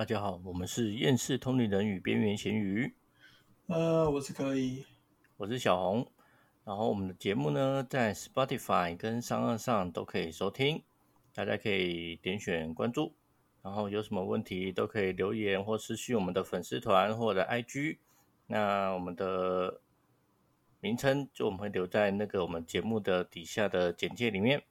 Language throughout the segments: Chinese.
大家好，我们是厌世通灵人与边缘咸鱼，呃，我是可以，我是小红。然后我们的节目呢，在 Spotify 跟商岸上都可以收听，大家可以点选关注。然后有什么问题都可以留言或私讯我们的粉丝团或者 IG。那我们的名称就我们会留在那个我们节目的底下的简介里面。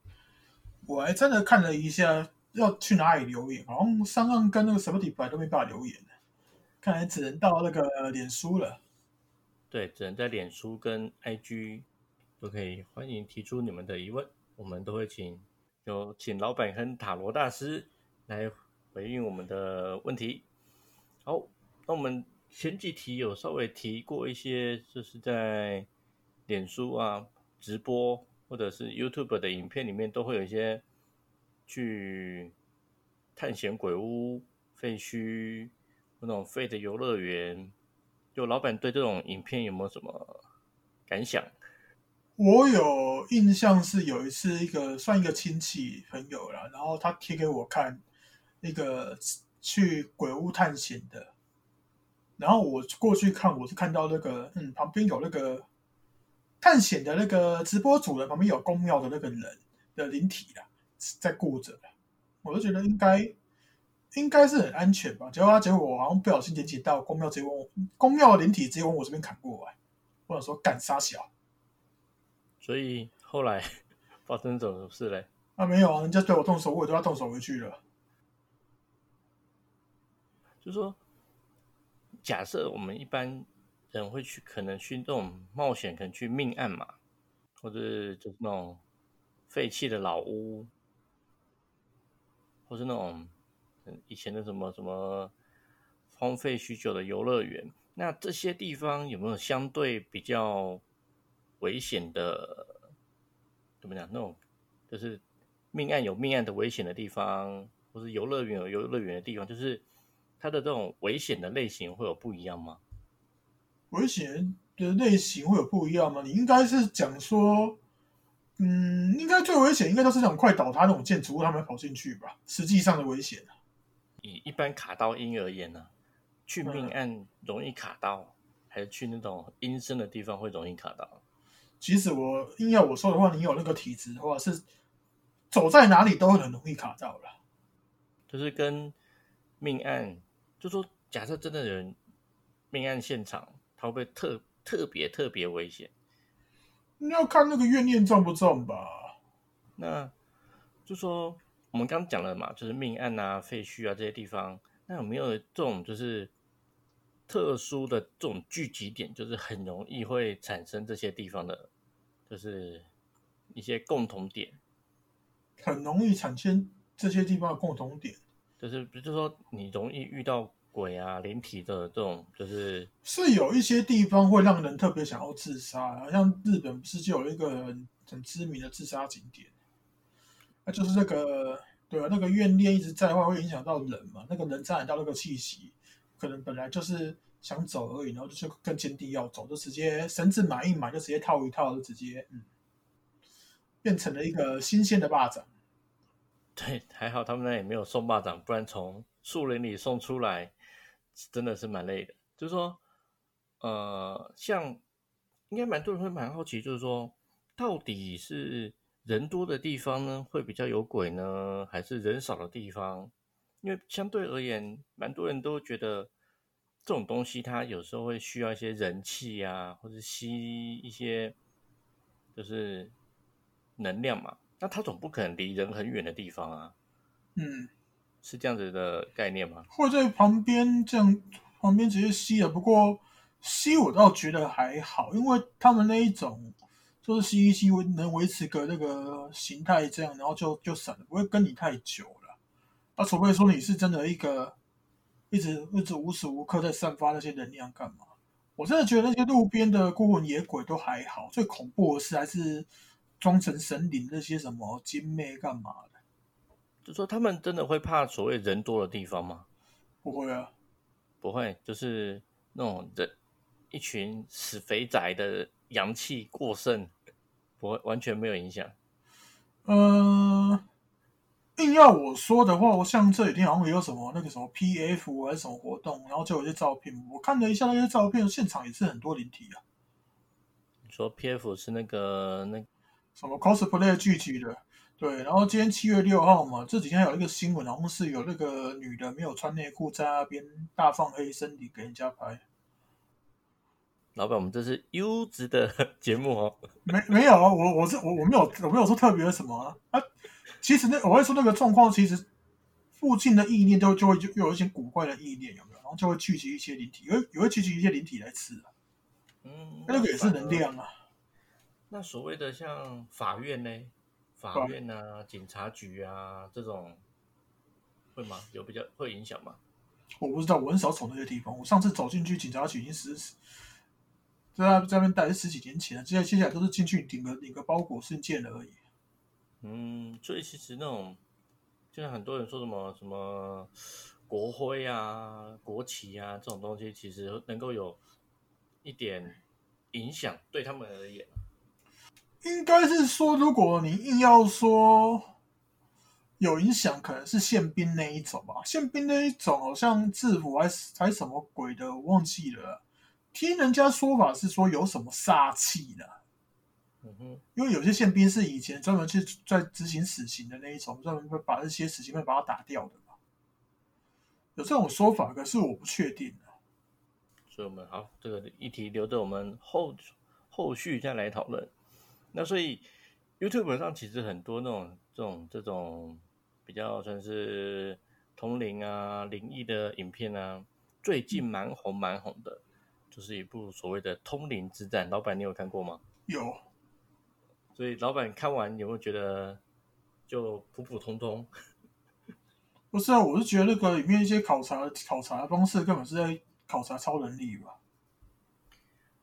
我还真的看了一下，要去哪里留言，好像上岸跟那个 Spotify 都没办法留言看来只能到那个脸书了。对，只能在脸书跟 IG 都可以，欢迎提出你们的疑问，我们都会请有请老板跟塔罗大师来回应我们的问题。好，那我们前几题有稍微提过一些，就是在脸书啊直播或者是 YouTube 的影片里面，都会有一些去探险鬼屋、废墟那种废的游乐园。就老板对这种影片有没有什么感想？我有印象是有一次一个算一个亲戚朋友了，然后他贴给我看那个去鬼屋探险的，然后我过去看，我是看到那个嗯旁边有那个探险的那个直播主人旁边有公庙的那个人的灵体啦，在顾着我就觉得应该。应该是很安全吧？结果他结果我好像不小心点击到公庙，直接往公庙的灵体直接往我这边砍过来。我想说干杀小，所以后来 发生什么事嘞？啊没有啊，人家对我动手，我也对他动手回去了。就说假设我们一般人会去，可能去那种冒险，可能去命案嘛，或者就是那种废弃的老屋，或是那种。以前的什么什么荒废许久的游乐园，那这些地方有没有相对比较危险的？怎么讲？那种就是命案有命案的危险的地方，或是游乐园有游乐园的地方，就是它的这种危险的类型会有不一样吗？危险的类型会有不一样吗？你应该是讲说，嗯，应该最危险应该都是那种快倒塌那种建筑物，他们跑进去吧？实际上的危险以一般卡刀音而言呢，去命案容易卡刀，还是去那种阴森的地方会容易卡刀？其实我硬要我说的话，你有那个体质的话，是走在哪里都会很容易卡到了。就是跟命案，就说假设真的有人命案现场，他会不会特特别特别危险？你要看那个怨念重不重吧？那就说。我们刚讲了嘛，就是命案啊、废墟啊这些地方，那有没有这种就是特殊的这种聚集点，就是很容易会产生这些地方的，就是一些共同点？很容易产生这些地方的共同点，就是比如说你容易遇到鬼啊、灵体的这种，就是是有一些地方会让人特别想要自杀，好像日本不是就有一个很知名的自杀景点？那就是那个，对啊，那个怨念一直在的话，会影响到人嘛。那个人沾染到那个气息，可能本来就是想走而已，然后就更坚定要走，就直接绳子买一买，就直接套一套，就直接嗯，变成了一个新鲜的蚂蚱。对，还好他们那也没有送蚂蚱，不然从树林里送出来，真的是蛮累的。就是说，呃，像应该蛮多人会蛮好奇，就是说，到底是。人多的地方呢，会比较有鬼呢，还是人少的地方？因为相对而言，蛮多人都觉得这种东西，它有时候会需要一些人气啊，或者吸一些就是能量嘛。那它总不可能离人很远的地方啊。嗯，是这样子的概念吗？或在旁边这样旁边直接吸了。不过吸我倒觉得还好，因为他们那一种。就是吸一吸维能维持个那个形态这样，然后就就散了，不会跟你太久了。啊，除非说你是真的一个一直一直无时无刻在散发那些能量干嘛？我真的觉得那些路边的孤魂野鬼都还好，最恐怖的是还是装成神灵那些什么精妹干嘛？就说他们真的会怕所谓人多的地方吗？不会啊，不会，就是那种人一群死肥宅的阳气过剩。不会完全没有影响。嗯，硬要我说的话，我像这几天好像也有什么那个什么 PF 还是什么活动，然后就有些照片，我看了一下那些照片，现场也是很多灵体啊。你说 PF 是那个那什么 cosplay 聚集的？对，然后今天七月六号嘛，这几天有一个新闻，好像是有那个女的没有穿内裤在那边大放黑身体给人家拍。老板，我们这是优质的节目哦。没没有啊，我我是我我没有我没有说特别什么啊。啊其实那我会说那个状况，其实附近的意念都就会就又有一些古怪的意念，有没有？然后就会聚集一些灵体，也会也会聚集一些灵体来吃啊。嗯，那个也是能量啊。那所谓的像法院呢？法院啊、警察局啊这种会吗？有比较会影响吗？我不知道，我很少走那些地方。我上次走进去警察局已经十在那在那边待是十几年前了，现在接下来都是进去领个领个包裹信件而已。嗯，所以其实那种，就像很多人说什么什么国徽啊、国旗啊这种东西，其实能够有一点影响，对他们而言。应该是说，如果你硬要说有影响，可能是宪兵那一种吧。宪兵那一种好像制服还是还什么鬼的，我忘记了。听人家说法是说有什么煞气的。嗯哼，因为有些宪兵是以前专门去在执行死刑的那一种，专门会把这些死刑犯把他打掉的嘛。有这种说法，可是我不确定所以我们好，这个议题留着我们后后续再来讨论。那所以 YouTube 上其实很多那种这种这种比较算是通灵啊灵异的影片啊，最近蛮红蛮红的，就是一部所谓的《通灵之战》。老板，你有看过吗？有。所以老板看完有没有觉得就普普通通？不是啊，我是觉得那个里面一些考察考察方式根本是在考察超能力吧。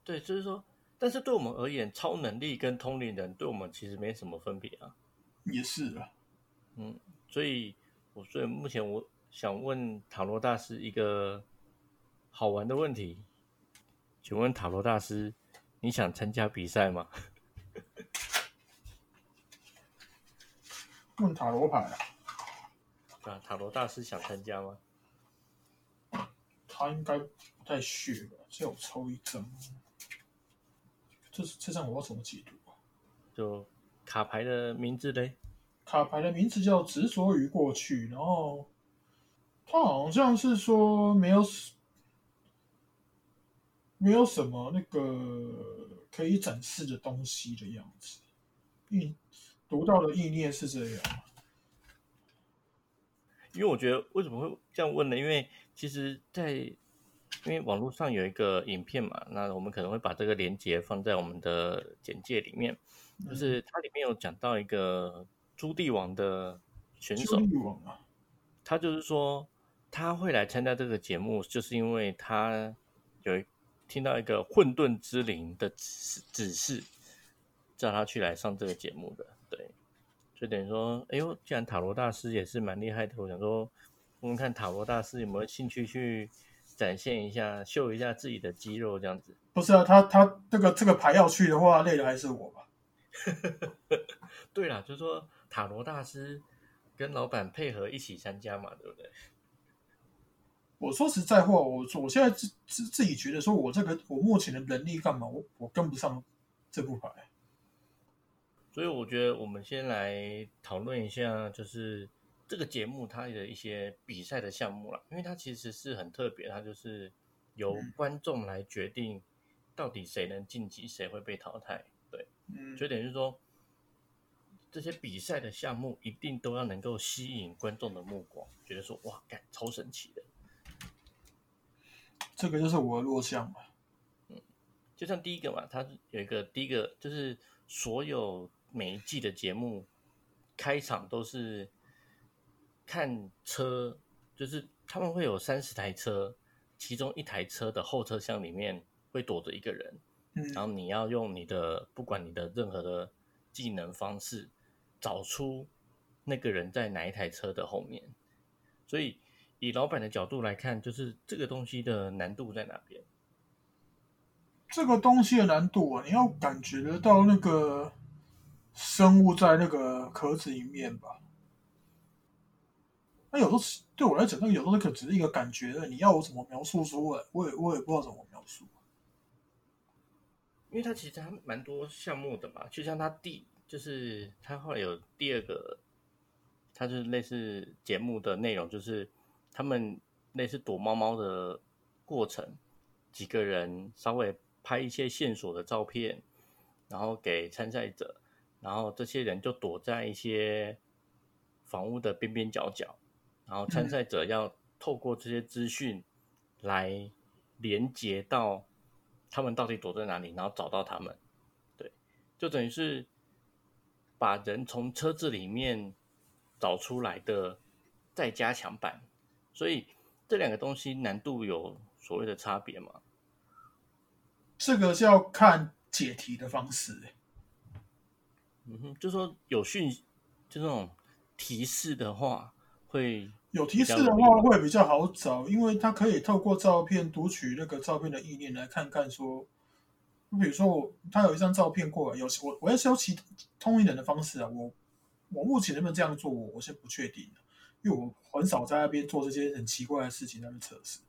对，就是说，但是对我们而言，超能力跟通灵人对我们其实没什么分别啊。也是啊，嗯，所以我所以目前我想问塔罗大师一个好玩的问题，请问塔罗大师，你想参加比赛吗？问塔罗牌啊？啊，塔罗大师想参加吗？他应该不太屑吧？叫我抽一张，这是这张我要怎么解读啊？就卡牌的名字嘞？卡牌的名字叫执着于过去，然后他好像是说没有没有什么那个可以展示的东西的样子。意。读到的意念是这样，因为我觉得为什么会这样问呢？因为其实，在因为网络上有一个影片嘛，那我们可能会把这个连接放在我们的简介里面。就是它里面有讲到一个朱棣王的选手，他就是说他会来参加这个节目，就是因为他有听到一个混沌之灵的指指示，叫他去来上这个节目的。对，就等于说，哎呦，既然塔罗大师也是蛮厉害的，我想说，我们看塔罗大师有没有兴趣去展现一下、秀一下自己的肌肉这样子。不是啊，他他这个这个牌要去的话，累的还是我吧？对啦，就是说塔罗大师跟老板配合一起参加嘛，对不对？我说实在话，我我现在自自自己觉得说，我这个我目前的能力干嘛？我我跟不上这副牌。所以我觉得我们先来讨论一下，就是这个节目它的一些比赛的项目了，因为它其实是很特别，它就是由观众来决定到底谁能晋级，谁会被淘汰。对，嗯，所以等于说这些比赛的项目一定都要能够吸引观众的目光，觉得说哇，干超神奇的。这个就是我的弱项嘛。嗯，就像第一个嘛，它有一个第一个就是所有。每一季的节目开场都是看车，就是他们会有三十台车，其中一台车的后车厢里面会躲着一个人，嗯，然后你要用你的不管你的任何的技能方式找出那个人在哪一台车的后面。所以以老板的角度来看，就是这个东西的难度在哪边？这个东西的难度啊，你要感觉得到那个。生物在那个壳子里面吧，那有时候对我来讲，那有时候可只是一个感觉，你要我怎么描述出来，我也我也不知道怎么描述。因为它其实还蛮多项目的嘛，就像它第就是它后来有第二个，它就是类似节目的内容，就是他们类似躲猫猫的过程，几个人稍微拍一些线索的照片，然后给参赛者，然后这些人就躲在一些房屋的边边角角，然后参赛者要透过这些资讯来连接到。他们到底躲在哪里？然后找到他们，对，就等于是把人从车子里面找出来的再加强版。所以这两个东西难度有所谓的差别吗？这个是要看解题的方式。嗯哼，就说有讯，就这种提示的话，会有提示的话会比较好找，因为他可以透过照片读取那个照片的意念，来看看说，比如说我他有一张照片过来，有我我要修其通灵人的方式啊，我我目前能不能这样做，我我先不确定因为我很少在那边做这些很奇怪的事情，那边测试。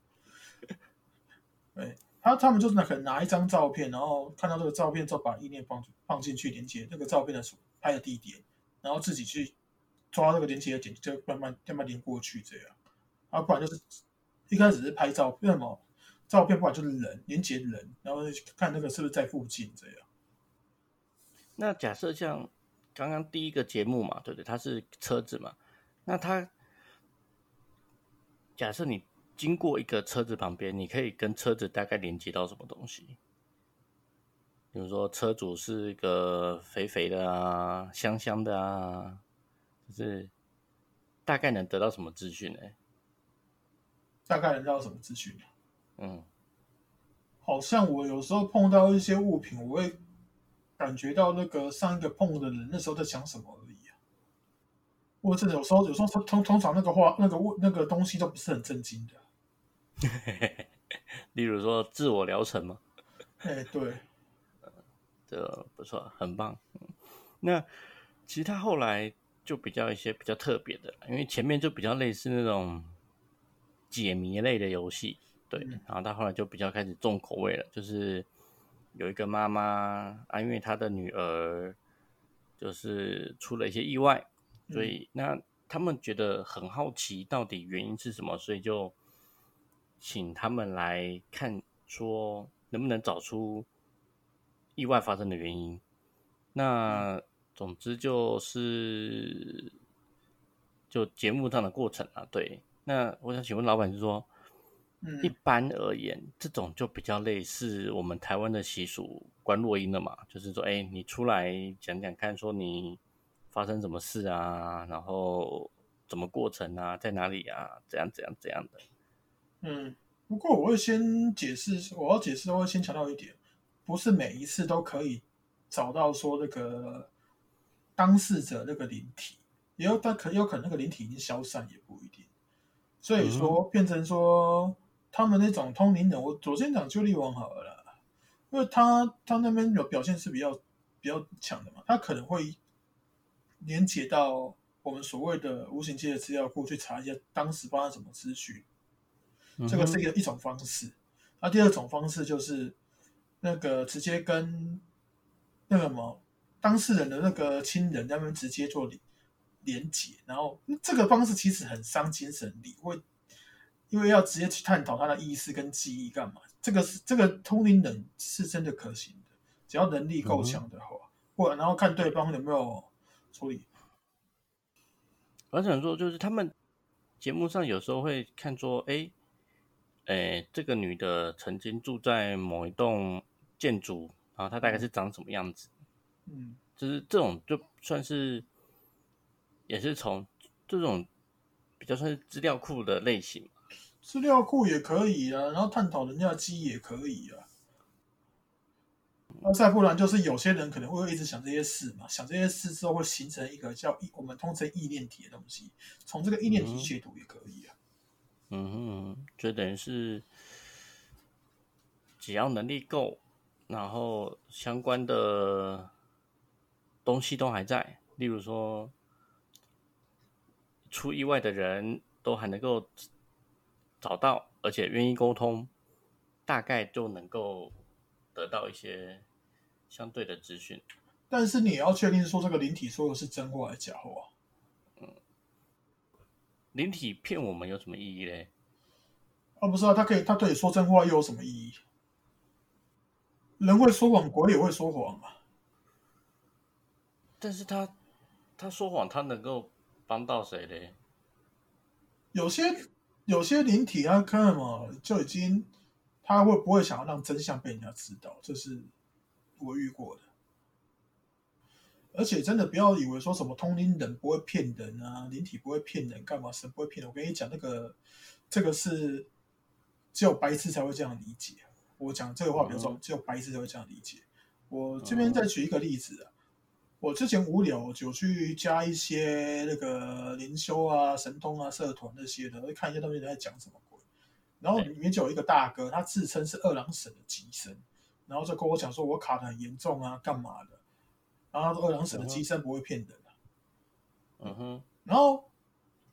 对他他们就是可能拿一张照片，然后看到这个照片之后，把意念放放进去连接那个照片的拍的地点，然后自己去。抓这个连接的点，就慢慢慢慢连过去，这样啊，不然就是一开始是拍照，片嘛，照片不然就是人连接人，然后看那个是不是在附近这样。那假设像刚刚第一个节目嘛，对不对？它是车子嘛，那它假设你经过一个车子旁边，你可以跟车子大概连接到什么东西？比如说车主是一个肥肥的啊，香香的啊。就是大概能得到什么资讯呢？大概能得到什么资讯？嗯，好像我有时候碰到一些物品，我会感觉到那个上一个碰的人那时候在想什么而已啊。或者有时候有时候通通常那个话那个物那个东西都不是很震惊的。例如说自我疗程吗？哎，对，这不错，很棒。那其实他后来。就比较一些比较特别的，因为前面就比较类似那种解谜类的游戏，对。然后到后来就比较开始重口味了，就是有一个妈妈啊，因为她的女儿就是出了一些意外，所以那他们觉得很好奇，到底原因是什么，所以就请他们来看，说能不能找出意外发生的原因。那总之就是，就节目上的过程啊，对。那我想请问老板，就是说，一般而言，这种就比较类似我们台湾的习俗，关落音的嘛，就是说，哎，你出来讲讲看，说你发生什么事啊，然后怎么过程啊，在哪里啊，怎样怎样怎样的。嗯，不过我会先解释，我要解释，我会先强调一点，不是每一次都可以找到说那个。当事者那个灵体，也有但可有可能那个灵体已经消散，也不一定。所以说变成说他们那种通灵人，我首先讲就力王好了，因为他他那边有表现是比较比较强的嘛，他可能会连接到我们所谓的无形界的资料库去查一下当时发生什么资讯，这个是一个一种方式。那第二种方式就是那个直接跟那个什么。当事人的那个亲人，他们直接做连连结，然后这个方式其实很伤精神力，会因为要直接去探讨他的意识跟记忆干嘛？这个是这个通灵人是真的可行的，只要能力够强的话，或然后看对方有没有处理。我想说，就是他们节目上有时候会看说，哎，哎，这个女的曾经住在某一栋建筑，然后她大概是长什么样子？嗯，就是这种就算是，也是从这种比较算是资料库的类型，资料库也可以啊，然后探讨人家的记忆也可以啊。那再不然就是有些人可能会一直想这些事嘛，想这些事之后会形成一个叫我们通称意念体的东西，从这个意念体解读也可以啊。嗯哼，就等于是只要能力够，然后相关的。东西都还在，例如说出意外的人都还能够找到，而且愿意沟通，大概就能够得到一些相对的资讯。但是你也要确定说这个灵体说的是真话还是假话。灵体骗我们有什么意义嘞？啊，不是啊，他可以，他对你说真话又有什么意义？人会说谎，鬼也会说谎啊。但是他他说谎，他能够帮到谁嘞？有些有些灵体，他看嘛，就已经他会不会想要让真相被人家知道？这是我遇过的。而且真的不要以为说什么通灵人不会骗人啊，灵体不会骗人，干嘛神不会骗人？我跟你讲，那个这个是只有白痴才会这样理解。我讲这个话比较重，只有白痴才会这样理解。我这边再举一个例子啊，我之前无聊就去加一些那个灵修啊、神通啊、社团那些的，会看一些东西在讲什么鬼。然后里面就有一个大哥，他自称是二郎神的机身，然后就跟我讲说我卡的很严重啊，干嘛的？然后说二郎神的机身不会骗人的，嗯哼。然后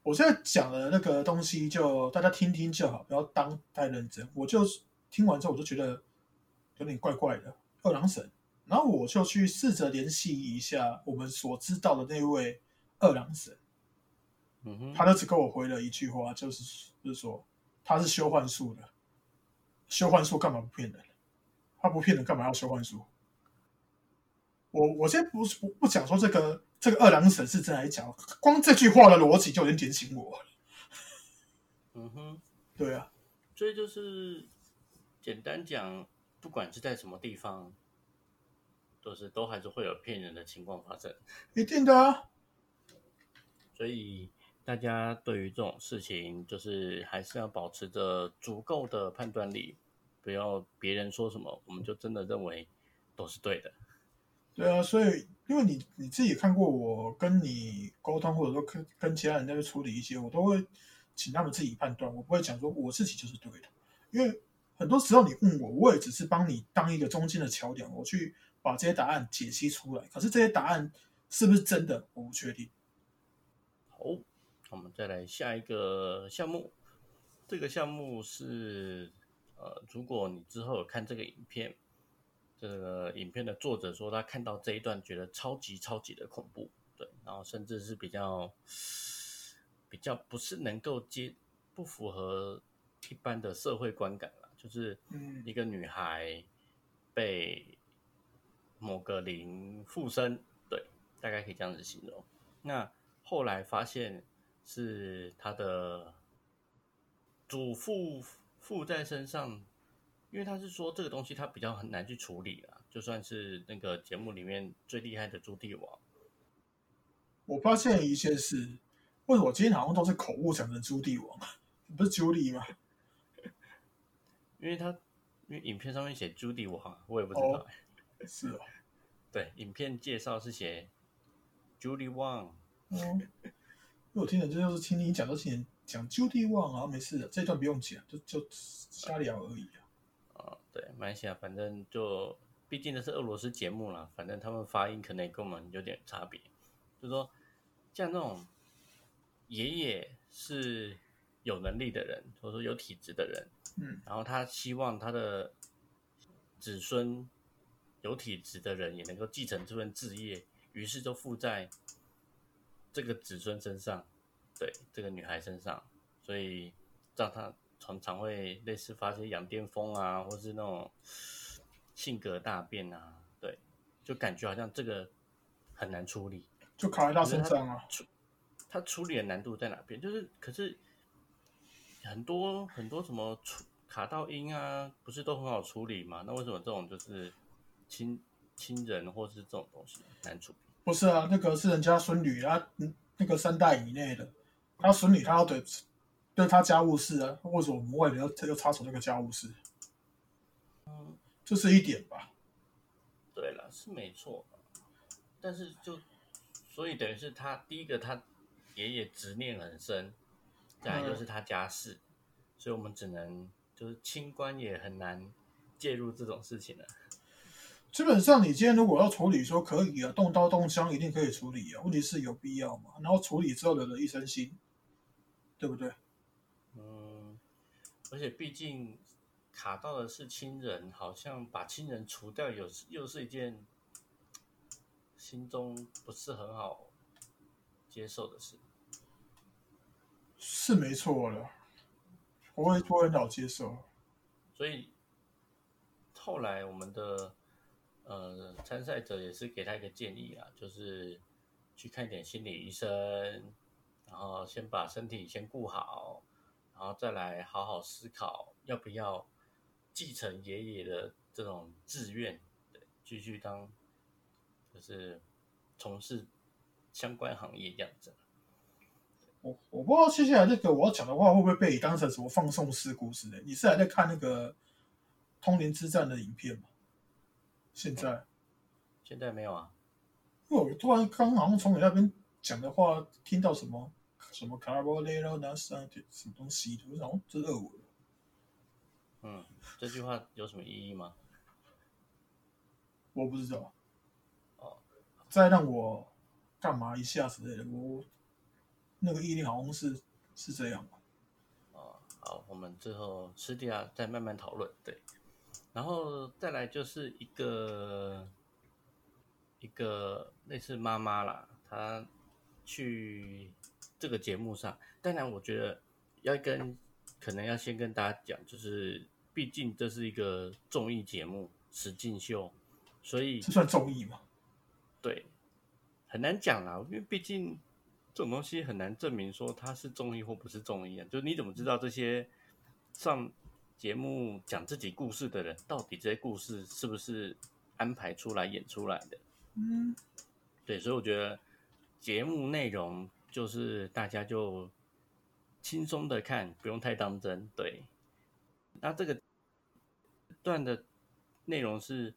我现在讲的那个东西，就大家听听就好，不要当太认真。我就听完之后，我就觉得有点怪怪的。二郎神，然后我就去试着联系一下我们所知道的那位二郎神，嗯哼。他就只跟我回了一句话，就是就是说他是修幻术的，修幻术干嘛不骗人？他不骗人，干嘛要修幻术？我我先不不不讲说这个这个二郎神是真还是假，光这句话的逻辑就有点点醒我了。嗯哼，对啊，所以就是简单讲，不管是在什么地方，都是都还是会有骗人的情况发生。一定的啊。所以大家对于这种事情，就是还是要保持着足够的判断力，不要别人说什么，我们就真的认为都是对的。对啊，所以因为你你自己看过我跟你沟通，或者说跟跟其他人在处理一些，我都会请他们自己判断，我不会讲说我自己就是对的。因为很多时候你问我，我也只是帮你当一个中间的桥梁，我去把这些答案解析出来。可是这些答案是不是真的，我不确定。好，我们再来下一个项目。这个项目是呃，如果你之后有看这个影片。这个影片的作者说，他看到这一段觉得超级超级的恐怖，对，然后甚至是比较比较不是能够接不符合一般的社会观感了，就是一个女孩被某个灵附身，对，大概可以这样子形容。那后来发现是他的祖父附在身上。因为他是说这个东西他比较很难去处理啊，就算是那个节目里面最厉害的朱棣王，我发现一件事，为什么我今天好像都是口误讲成朱棣王，不是朱棣吗？因为他因为影片上面写朱棣王，我也不知道。是哦，对，影片介绍是写 Judy Wang。嗯，因为我听的这就是听你讲，都是讲 Judy Wang 啊，没事的，这段不用讲，就就瞎聊而已啊。对，马来西亚反正就，毕竟那是俄罗斯节目啦，反正他们发音可能跟我们有点差别。就说像那种爷爷是有能力的人，或者说有体质的人，嗯，然后他希望他的子孙有体质的人也能够继承这份志业，于是就附在这个子孙身上，对这个女孩身上，所以让她。常常会类似发些羊癫疯啊，或是那种性格大变啊，对，就感觉好像这个很难处理，就卡在她身上啊。处她处理的难度在哪边？就是可是很多很多什么处卡到音啊，不是都很好处理吗？那为什么这种就是亲亲人或是这种东西难处理？不是啊，那个是人家孙女啊，那个三代以内的，他孙女他要得。对他家务事啊，为什么我们外人要要插手那个家务事？嗯，这是一点吧。对了，是没错，但是就所以等于是他第一个，他爷爷执念很深，再来就是他家事，所以我们只能就是清官也很难介入这种事情了。基本上，你今天如果要处理，说可以啊，动刀动枪一定可以处理啊，问题是有必要嘛？然后处理之后惹了一身腥，对不对？嗯，而且毕竟卡到的是亲人，好像把亲人除掉，有又是一件心中不是很好接受的事。是没错了，不会不会很好接受。所以后来我们的呃参赛者也是给他一个建议啊，就是去看一点心理医生，然后先把身体先顾好，然后再来好好思考要不要继承爷爷的这种志愿，对，继续当就是从事相关行业这样子。我我不知道接下来这个我要讲的话会不会被你当成什么放送式故事呢？你是还在看那个《通灵之战》的影片吗？现在现在没有啊，因为我突然刚好像从你那边讲的话听到什么什么 carbonero n a s 什么东西，我想这是俄文。嗯，这句话有什么意义吗？我不知道。哦，再让我干嘛一下之类的，我。那个毅力好像是是这样哦，好，我们最后私底下再慢慢讨论。对，然后再来就是一个一个类似妈妈啦，她去这个节目上。当然，我觉得要跟可能要先跟大家讲，就是毕竟这是一个综艺节目，实境秀，所以这算综艺吗？对，很难讲啦，因为毕竟。这种东西很难证明说它是综艺或不是综艺啊，就是你怎么知道这些上节目讲自己故事的人，到底这些故事是不是安排出来演出来的？嗯，对，所以我觉得节目内容就是大家就轻松的看，不用太当真。对，那这个段的内容是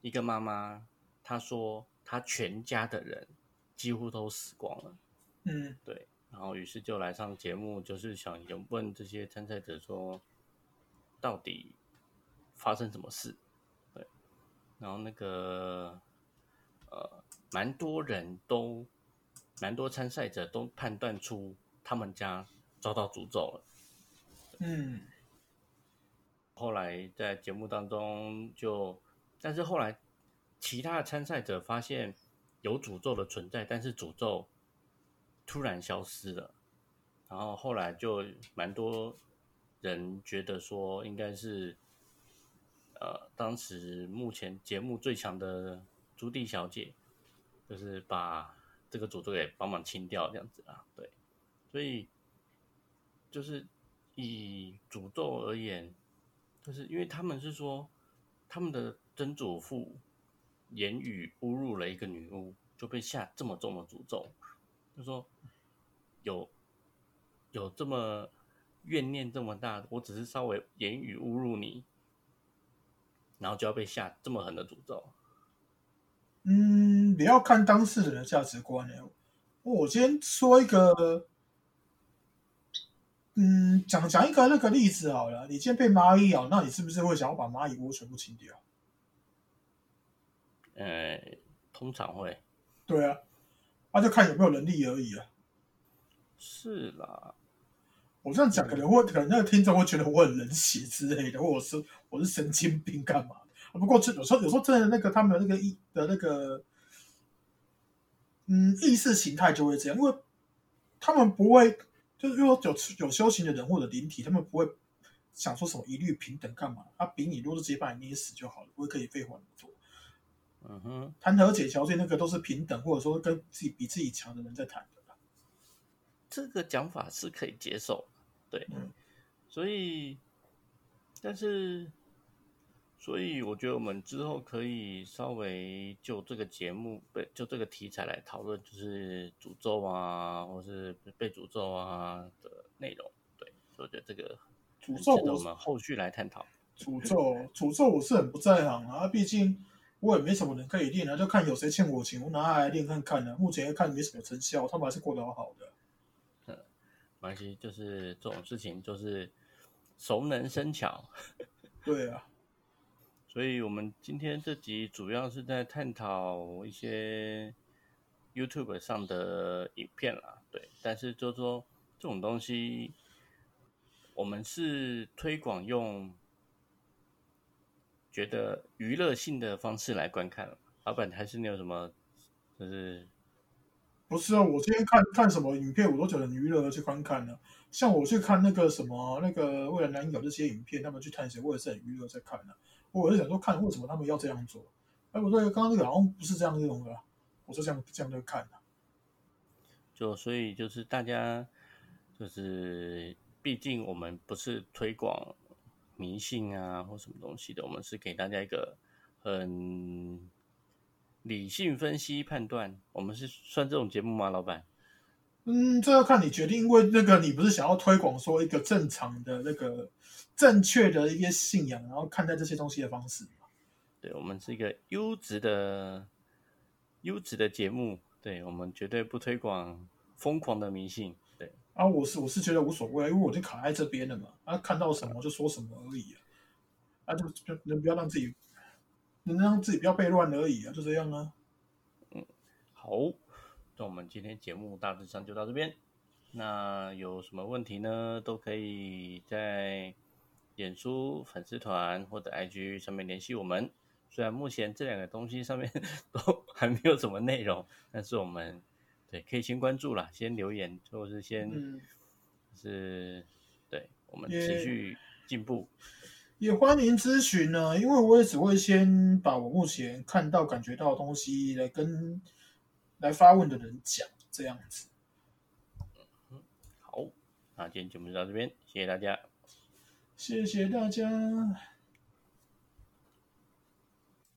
一个妈妈，她说她全家的人几乎都死光了。嗯，对，然后于是就来上节目，就是想问这些参赛者说，到底发生什么事？对，然后那个呃，蛮多人都，蛮多参赛者都判断出他们家遭到诅咒了。嗯，后来在节目当中就，但是后来其他的参赛者发现有诅咒的存在，但是诅咒。突然消失了，然后后来就蛮多人觉得说，应该是呃，当时目前节目最强的朱棣小姐，就是把这个诅咒给帮忙清掉这样子啊，对，所以就是以诅咒而言，就是因为他们是说他们的曾祖父言语侮辱了一个女巫，就被下这么重的诅咒。就说有有这么怨念这么大，我只是稍微言语侮辱你，然后就要被下这么狠的诅咒。嗯，你要看当事人的价值观呢。我先说一个，嗯，讲讲一个那个例子好了。你今天被蚂蚁咬，那你是不是会想要把蚂蚁窝全部清掉？呃，通常会。对啊。那就看有没有能力而已啊。是啦，我这样讲可能会可能那个听众会觉得我很冷血之类的，或者是我是神经病干嘛的？不过这有时候有时候真的那个他们那个意的那个，嗯，意识形态就会这样，因为他们不会就是如果有有修行的人或者灵体，他们不会想说什么一律平等干嘛？他比你如果直接把你捏死就好了，不会可以废话做。嗯哼，谈和解条件那个都是平等，或者说跟自己比自己强的人在谈的这个讲法是可以接受，对，嗯，所以，但是，所以我觉得我们之后可以稍微就这个节目被就这个题材来讨论，就是诅咒啊，或是被诅咒啊的内容，对，所以我觉得这个诅咒我们后续来探讨。诅咒，诅咒我是很不在行啊，毕竟。我也没什么人可以练啊，就看有谁欠我钱，我拿他来练看看呢。目前看没什么成效，他们还是过得好好的。关系，就是这种事情就是熟能生巧。对啊，所以我们今天这集主要是在探讨一些 YouTube 上的影片啦。对，但是就说这种东西，我们是推广用觉得娱乐性的方式来观看。老板，还是你有什么就是？不是啊，我今天看看什么影片，我都觉得很娱乐的去观看了。像我去看那个什么那个为了男友这些影片，他们去探险，我也是很娱乐在看的。我是想说，看为什么他们要这样做？哎，我说刚刚那个好像不是这样用的，我是这样这样在看的。就所以就是大家就是，毕竟我们不是推广迷信啊或什么东西的，我们是给大家一个很理性分析判断。我们是算这种节目吗，老板？嗯，这要看你决定，因为那个你不是想要推广说一个正常的那个正确的一些信仰，然后看待这些东西的方式嘛。对，我们是一个优质的优质的节目，对我们绝对不推广疯狂的迷信。对，啊，我是我是觉得无所谓，因为我就卡在这边了嘛，啊，看到什么就说什么而已啊，啊，就就能不要让自己，能让自己不要被乱而已啊，就这样啊。嗯好，那我们今天节目大致上就到这边。那有什么问题呢？都可以在演书粉丝团或者 IG 上面联系我们。虽然目前这两个东西上面 都还没有什么内容，但是我们对可以先关注啦，先留言，或是先、嗯，是对我们持续进步。也欢迎咨询呢，因为我也只会先把我目前看到、感觉到的东西来跟来发问的人讲，这样子。好，那今天节目就到这边，谢谢大家。谢谢大家。